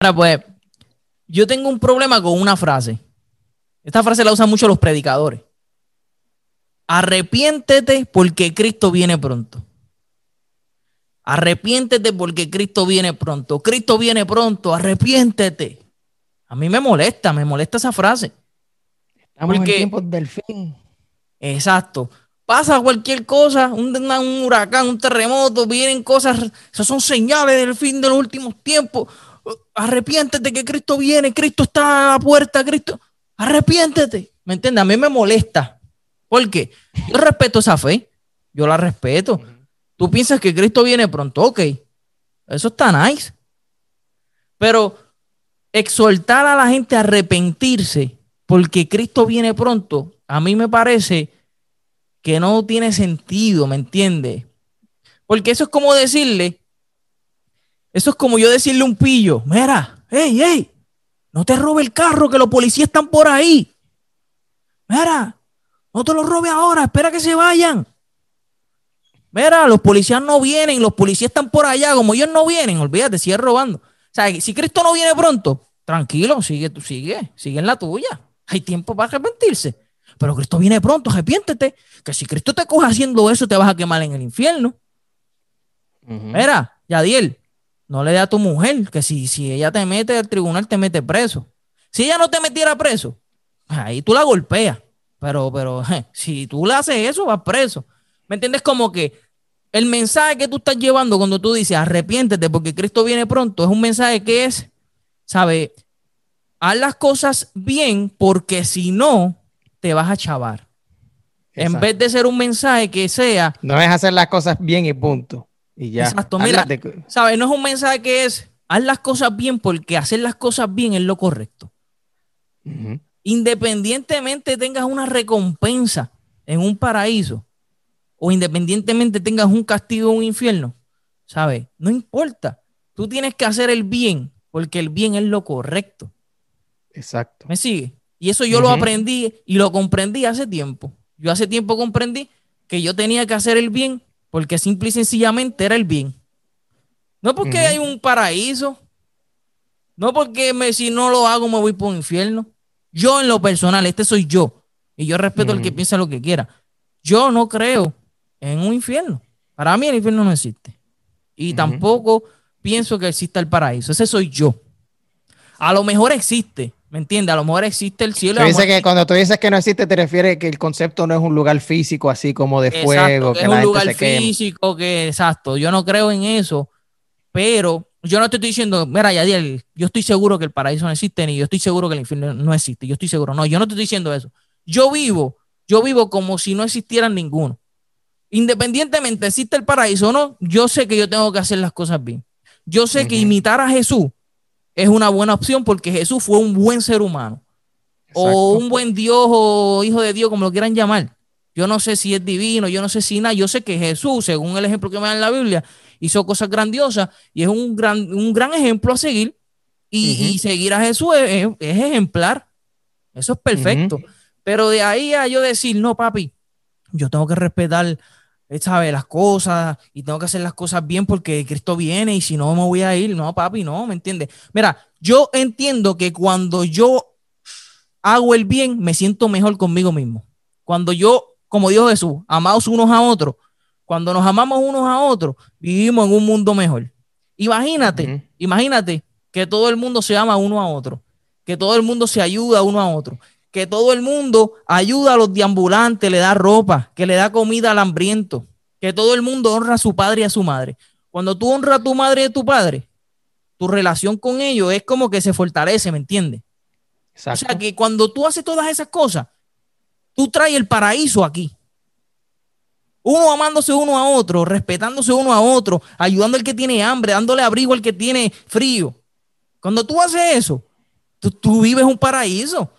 Ahora, pues, yo tengo un problema con una frase. Esta frase la usan mucho los predicadores. Arrepiéntete porque Cristo viene pronto. Arrepiéntete porque Cristo viene pronto. Cristo viene pronto, arrepiéntete. A mí me molesta, me molesta esa frase. Estamos en tiempos del fin. Exacto. Pasa cualquier cosa, un, un, huracán, un terremoto, vienen cosas, esas son señales del fin de los últimos tiempos. Arrepiéntete que Cristo viene, Cristo está a la puerta, Cristo. Arrepiéntete. ¿Me entiendes? A mí me molesta. ¿Por qué? Yo respeto esa fe, yo la respeto. Tú piensas que Cristo viene pronto, ok. Eso está nice. Pero exhortar a la gente a arrepentirse porque Cristo viene pronto, a mí me parece que no tiene sentido, ¿me entiendes? Porque eso es como decirle, eso es como yo decirle a un pillo, mira, hey, hey, no te robe el carro, que los policías están por ahí. Mira, no te lo robe ahora, espera que se vayan. Mira, los policías no vienen, los policías están por allá, como ellos no vienen, olvídate, sigue robando. O sea, si Cristo no viene pronto, tranquilo, sigue, tú sigue, sigue en la tuya. Hay tiempo para arrepentirse. Pero Cristo viene pronto, arrepiéntete, que si Cristo te coge haciendo eso, te vas a quemar en el infierno. Mira, Yadiel, no le dé a tu mujer, que si, si ella te mete al tribunal, te mete preso. Si ella no te metiera preso, ahí tú la golpeas. Pero, pero, si tú le haces eso, vas preso. ¿Me entiendes? Como que el mensaje que tú estás llevando cuando tú dices arrepiéntete porque Cristo viene pronto es un mensaje que es, ¿sabes? Haz las cosas bien porque si no, te vas a chavar. En vez de ser un mensaje que sea. No es hacer las cosas bien y punto. Y ya. Exacto. Mira, ¿sabes? No es un mensaje que es haz las cosas bien porque hacer las cosas bien es lo correcto. Independientemente tengas una recompensa en un paraíso, o independientemente tengas un castigo en un infierno, ¿sabes? No importa. Tú tienes que hacer el bien, porque el bien es lo correcto. Exacto. ¿Me sigue? Y eso yo lo aprendí y lo comprendí hace tiempo. Yo hace tiempo comprendí que yo tenía que hacer el bien porque simple y sencillamente era el bien. No porque hay un paraíso, no porque me, si no lo hago me voy por un infierno. Yo en lo personal, este soy yo. Y yo respeto al que piensa lo que quiera. Yo no creo en un infierno. Para mí el infierno no existe. Y tampoco pienso que exista el paraíso. Ese soy yo. A lo mejor existe, ¿me entiendes? A lo mejor existe el cielo. Dice que cuando tú dices que no existe, te refieres que el concepto no es un lugar físico así como de fuego. Que, es un lugar físico, que exacto. Yo no creo en eso, pero yo no te estoy diciendo, mira, Yadiel, yo estoy seguro que el paraíso no existe, ni yo estoy seguro que el infierno no existe. Yo estoy seguro. No, yo no te estoy diciendo eso. Yo vivo, yo vivo como si no existieran ninguno independientemente existe el paraíso o no, yo sé que yo tengo que hacer las cosas bien. Yo sé que imitar a Jesús es una buena opción porque Jesús fue un buen ser humano. O un buen Dios o hijo de Dios, como lo quieran llamar. Yo no sé si es divino, yo no sé si nada. Yo sé que Jesús, según el ejemplo que me da en la Biblia, hizo cosas grandiosas y es un gran, un gran ejemplo a seguir. Y, seguir a Jesús es, ejemplar. Eso es perfecto. Pero de ahí a yo decir, no, papi, yo tengo que respetar sabe las cosas y tengo que hacer las cosas bien porque Cristo viene y si no me voy a ir. No, papi, no, ¿me entiendes? Mira, yo entiendo que cuando yo hago el bien, me siento mejor conmigo mismo. Cuando yo, como dijo Jesús, amados unos a otros, cuando nos amamos unos a otros, vivimos en un mundo mejor. Imagínate, imagínate que todo el mundo se ama uno a otro, que todo el mundo se ayuda uno a otro, que todo el mundo ayuda a los deambulantes, le da ropa, que le da comida al hambriento, que todo el mundo honra a su padre y a su madre. Cuando tú honras a tu madre y a tu padre, tu relación con ellos es como que se fortalece, ¿me entiendes? O sea que cuando tú haces todas esas cosas, tú traes el paraíso aquí. Uno amándose uno a otro, respetándose uno a otro, ayudando al que tiene hambre, dándole abrigo al que tiene frío. Cuando tú haces eso, tú, tú vives un paraíso.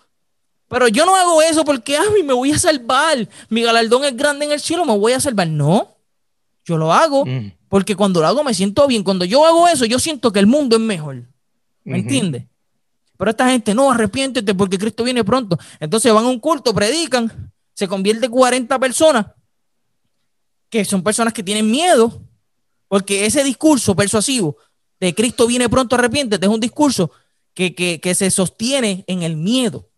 Pero yo no hago eso porque, ay, me voy a salvar. Mi galardón es grande en el cielo, me voy a salvar. No, yo lo hago mm. porque cuando lo hago me siento bien. Cuando yo hago eso, yo siento que el mundo es mejor. ¿Me entiendes? Pero esta gente, no, arrepiéntete porque Cristo viene pronto. Entonces van a un culto, predican, se convierte 40 personas, que son personas que tienen miedo, porque ese discurso persuasivo de Cristo viene pronto, arrepiéntete, es un discurso que, que, que se sostiene en el miedo.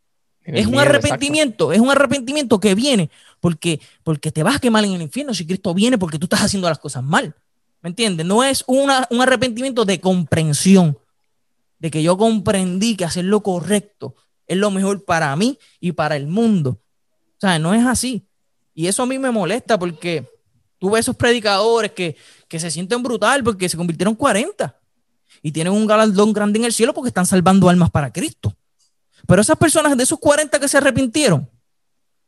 Es un miedo, arrepentimiento, es un arrepentimiento que viene porque, porque te vas a quemar en el infierno si Cristo viene porque tú estás haciendo las cosas mal. ¿Me entiendes? No es una- un arrepentimiento de comprensión, de que yo comprendí que hacer lo correcto es lo mejor para mí y para el mundo. O sea, no es así. Y eso a mí me molesta porque tú ves esos predicadores que, que se sienten brutal porque se convirtieron 40 y tienen un galardón grande en el cielo porque están salvando almas para Cristo. Pero esas personas de esos 40 que se arrepintieron,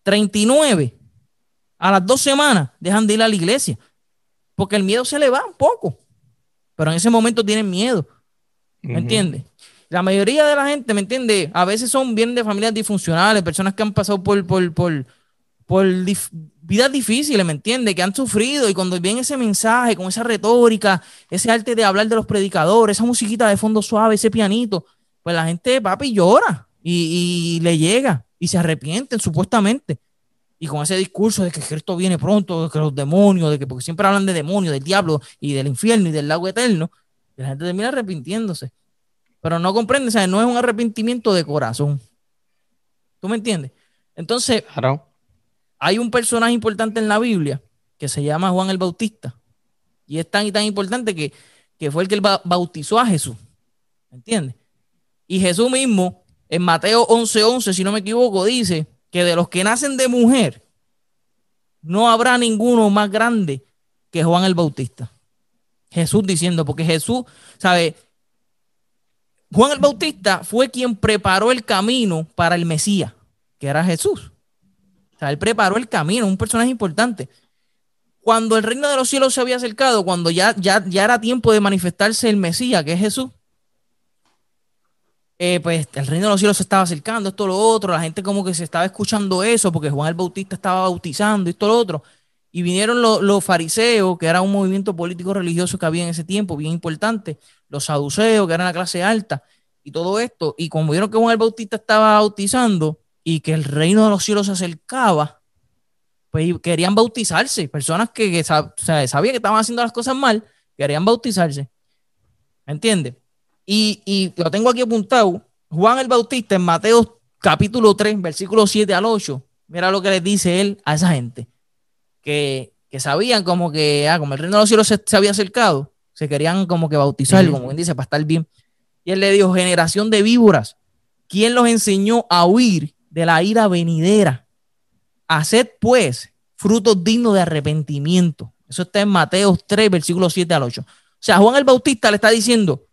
39 a las dos semanas dejan de ir a la iglesia porque el miedo se le va un poco. Pero en ese momento tienen miedo. ¿Me entiendes? La mayoría de la gente, ¿me entiendes? A veces son bien de familias disfuncionales, personas que han pasado por, por, por, por dif- vidas difíciles, ¿me entiendes? Que han sufrido y cuando ven ese mensaje, con esa retórica, ese arte de hablar de los predicadores, esa musiquita de fondo suave, ese pianito, pues la gente, papi, llora y, y le llega y se arrepienten supuestamente. Y con ese discurso de que Cristo viene pronto, de que los demonios, de que porque siempre hablan de demonios, del diablo y del infierno y del lago eterno, y la gente termina arrepintiéndose. Pero no comprende, o sea, no es un arrepentimiento de corazón. ¿Tú me entiendes? Entonces, Claro. hay un personaje importante en la Biblia que se llama Juan el Bautista. Y es tan y tan importante que, que fue el que ba- bautizó a Jesús. ¿Me entiendes? Y Jesús mismo, en Mateo 11:11, si no me equivoco, dice que de los que nacen de mujer, no habrá ninguno más grande que Juan el Bautista. Jesús diciendo, porque Jesús, ¿sabe? Juan el Bautista fue quien preparó el camino para el Mesías, que era Jesús. O sea, él preparó el camino, un personaje importante. Cuando el reino de los cielos se había acercado, cuando ya, ya, ya era tiempo de manifestarse el Mesías, que es Jesús, eh, pues el reino de los cielos se estaba acercando, esto, lo otro, la gente como que se estaba escuchando eso, porque Juan el Bautista estaba bautizando, esto, lo otro. Y vinieron los, fariseos, que era un movimiento político religioso que había en ese tiempo, bien importante, los saduceos, que eran la clase alta, y todo esto. Y como vieron que Juan el Bautista estaba bautizando y que el reino de los cielos se acercaba, pues querían bautizarse. Personas que, sabían que estaban haciendo las cosas mal, querían bautizarse. ¿Me entiendes? Y, y lo tengo aquí apuntado. Juan el Bautista en Mateo capítulo 3, versículo 7 al 8. Mira lo que les dice él a esa gente. Que, que sabían como que, ah, como el reino de los cielos se, se había acercado, se querían como que bautizar, como quien dice, para estar bien. Y él le dijo, generación de víboras, ¿quién los enseñó a huir de la ira venidera? Haced pues frutos dignos de arrepentimiento. Eso está en Mateo 3, versículo 7 al 8. O sea, Juan el Bautista le está diciendo,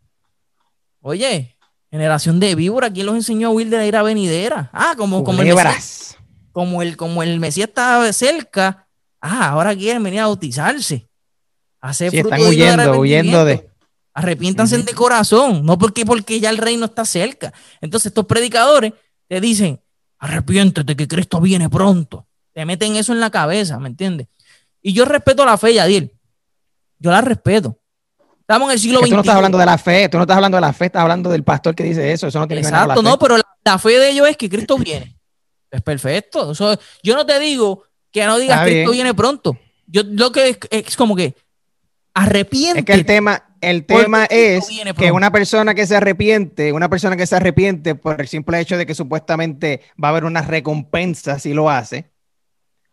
oye, generación de víboras, ¿quién los enseñó a huir de la ira venidera? Ah, como, como, el Mesías, como, el, como el Mesías estaba cerca, ah, ahora quieren venir a bautizarse. Hacer Sí, están huyendo, huyendo de-. Arrepiéntanse Ujú. de corazón, no porque, porque ya el reino está cerca. Entonces estos predicadores te dicen, arrepiéntete que Cristo viene pronto. Te meten eso en la cabeza, ¿me entiendes? Y yo respeto la fe, Yadiel. Yo la respeto. Estamos en el siglo Que tú no XXI. estás hablando de la fe, tú no estás hablando de la fe, estás hablando del pastor que dice eso. Eso no tiene que ver Exacto, con la no, fe. pero la, la fe de ellos es que Cristo viene. Es perfecto. Eso- yo no te digo que no digas Está Cristo viene pronto. Yo lo que es, es como que arrepiéntete. Es que el tema, el tema es que una persona que se arrepiente, una persona que se arrepiente por el simple hecho de que supuestamente va a haber una recompensa si lo hace,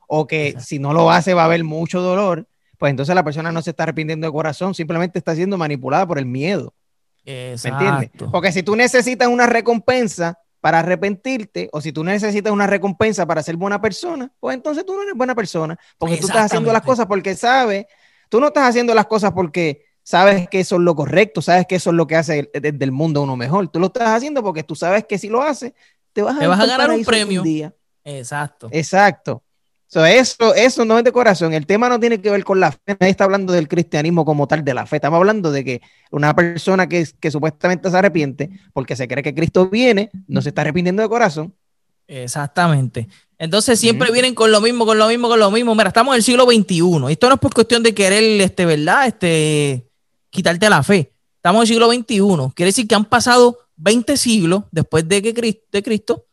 o que Exacto. si no lo hace va a haber mucho dolor, pues entonces la persona no se está arrepintiendo de corazón, simplemente está siendo manipulada por el miedo. ¿Me entiendes? Exacto. Porque si tú necesitas una recompensa para arrepentirte, o si tú necesitas una recompensa para ser buena persona, pues entonces tú no eres buena persona, porque tú estás haciendo las cosas porque sabes, tú no estás haciendo las cosas porque sabes que eso es lo correcto, sabes que eso es lo que hace desde el mundo uno mejor. Tú lo estás haciendo porque tú sabes que si lo haces, te vas a, Te ir vas a pa'l ganar un premio. día. Exacto. Exacto. So, eso, eso no es de corazón. El tema no tiene que ver con la fe. Nadie está hablando del cristianismo como tal de la fe. Estamos hablando de que una persona que, que supuestamente se arrepiente porque se cree que Cristo viene, no se está arrepintiendo de corazón. Exactamente. Entonces siempre vienen con lo mismo, con lo mismo, con lo mismo. Mira, estamos en el siglo XXI. Esto no es por cuestión de querer, este, ¿verdad? Este, quitarte la fe. Estamos en el siglo XXI. Quiere decir que han pasado 20 siglos después de que Cris- de Cristo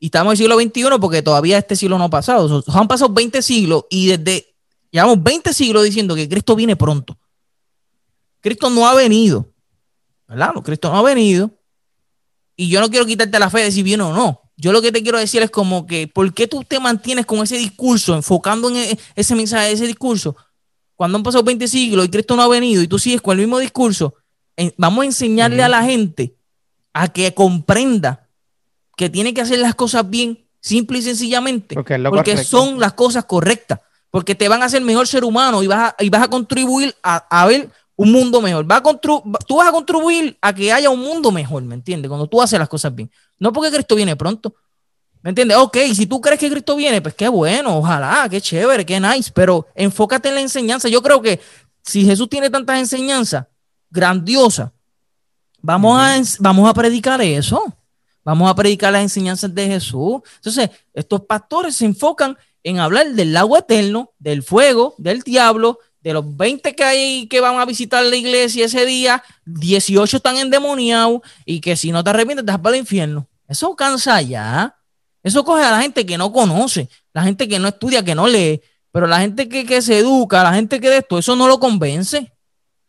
y estamos en el siglo XXI porque todavía este siglo no ha pasado. Han pasado 20 siglos y desde, llevamos 20 siglos diciendo que Cristo viene pronto. Cristo no ha venido. ¿verdad? Cristo no ha venido. Y yo no quiero quitarte la fe de si viene o no. Yo lo que te quiero decir es como que, ¿por qué tú te mantienes con ese discurso, enfocando en e, ese mensaje, ese discurso? Cuando han pasado 20 siglos y Cristo no ha venido y tú sigues con el mismo discurso, vamos a enseñarle a la gente a que comprenda que tiene que hacer las cosas bien, simple y sencillamente, porque, son las cosas correctas, porque te van a hacer mejor ser humano y vas a, y vas a contribuir a, ver un mundo mejor. Va a tú vas a contribuir a que haya un mundo mejor, ¿me entiendes? Cuando tú haces las cosas bien. No porque Cristo viene pronto. ¿Me entiendes? Ok, si tú crees que Cristo viene, pues qué bueno, ojalá, qué chévere, qué nice, pero enfócate en la enseñanza. Yo creo que si Jesús tiene tantas enseñanzas grandiosas, vamos, a, vamos a predicar eso. Vamos a predicar las enseñanzas de Jesús. Entonces, estos pastores se enfocan en hablar del lago eterno, del fuego, del diablo, de los 20 que hay que van a visitar la iglesia ese día, 18 están endemoniados y que si no te arrepientes te vas para el infierno. Eso cansa ya. Eso coge a la gente que no conoce, la gente que no estudia, que no lee, pero la gente que, se educa, la gente que de esto, eso no lo convence.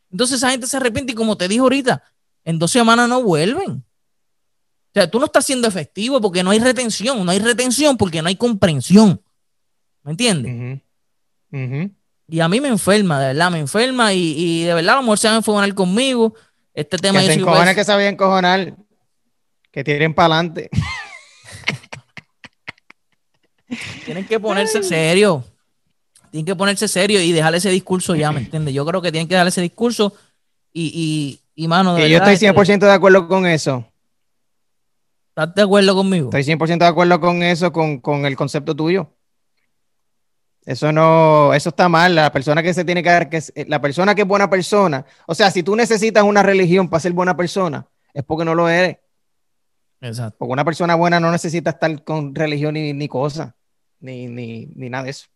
Entonces esa gente se arrepiente y como te dije ahorita, en dos semanas no vuelven. O sea, tú no estás siendo efectivo porque no hay retención, no hay retención porque no hay comprensión. ¿Me entiendes? Y a mí me enferma, de verdad, me enferma y, de verdad a lo mejor se van a enfocar conmigo. Este tema que se encojones que sabían encojonar, que tiren para adelante. Tienen que ponerse serio. Tienen que ponerse serio y dejar ese discurso ya, ¿me entiendes? Yo creo que tienen que dejar ese discurso y, y, mano, de Yo estoy 100% este de acuerdo con eso. ¿Estás de acuerdo conmigo? Estoy 100% de acuerdo con eso, con, con el concepto tuyo. Eso no, eso está mal. La persona que se tiene que dar, que la persona que es buena persona. O sea, si tú necesitas una religión para ser buena persona, es porque no lo eres. Exacto. Porque una persona buena no necesita estar con religión ni, ni cosa, ni, ni, ni, nada de eso.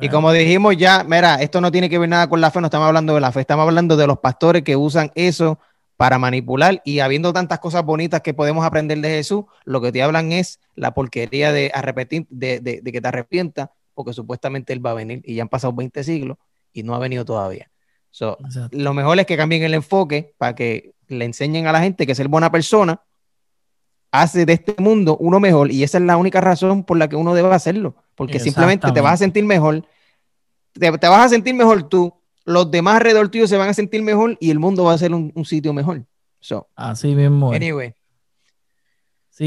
Y como dijimos ya, mira, esto no tiene que ver nada con la fe, no estamos hablando de la fe, estamos hablando de los pastores que usan eso para manipular y habiendo tantas cosas bonitas que podemos aprender de Jesús, lo que te hablan es la porquería de arrepentir, de, de, de que te arrepientas porque supuestamente él va a venir y ya han pasado 20 siglos y no ha venido todavía. lo mejor es que cambien el enfoque para que le enseñen a la gente que ser buena persona hace de este mundo uno mejor y esa es la única razón por la que uno debe hacerlo, porque simplemente te vas a sentir mejor, te, vas a sentir mejor tú, los demás alrededor tuyo se van a sentir mejor y el mundo va a ser un, sitio mejor. Así mismo. Anyway.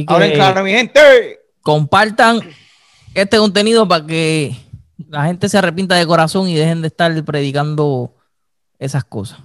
Ahora claro, mi gente. Compartan este contenido para que la gente se arrepienta de corazón y dejen de estar predicando esas cosas.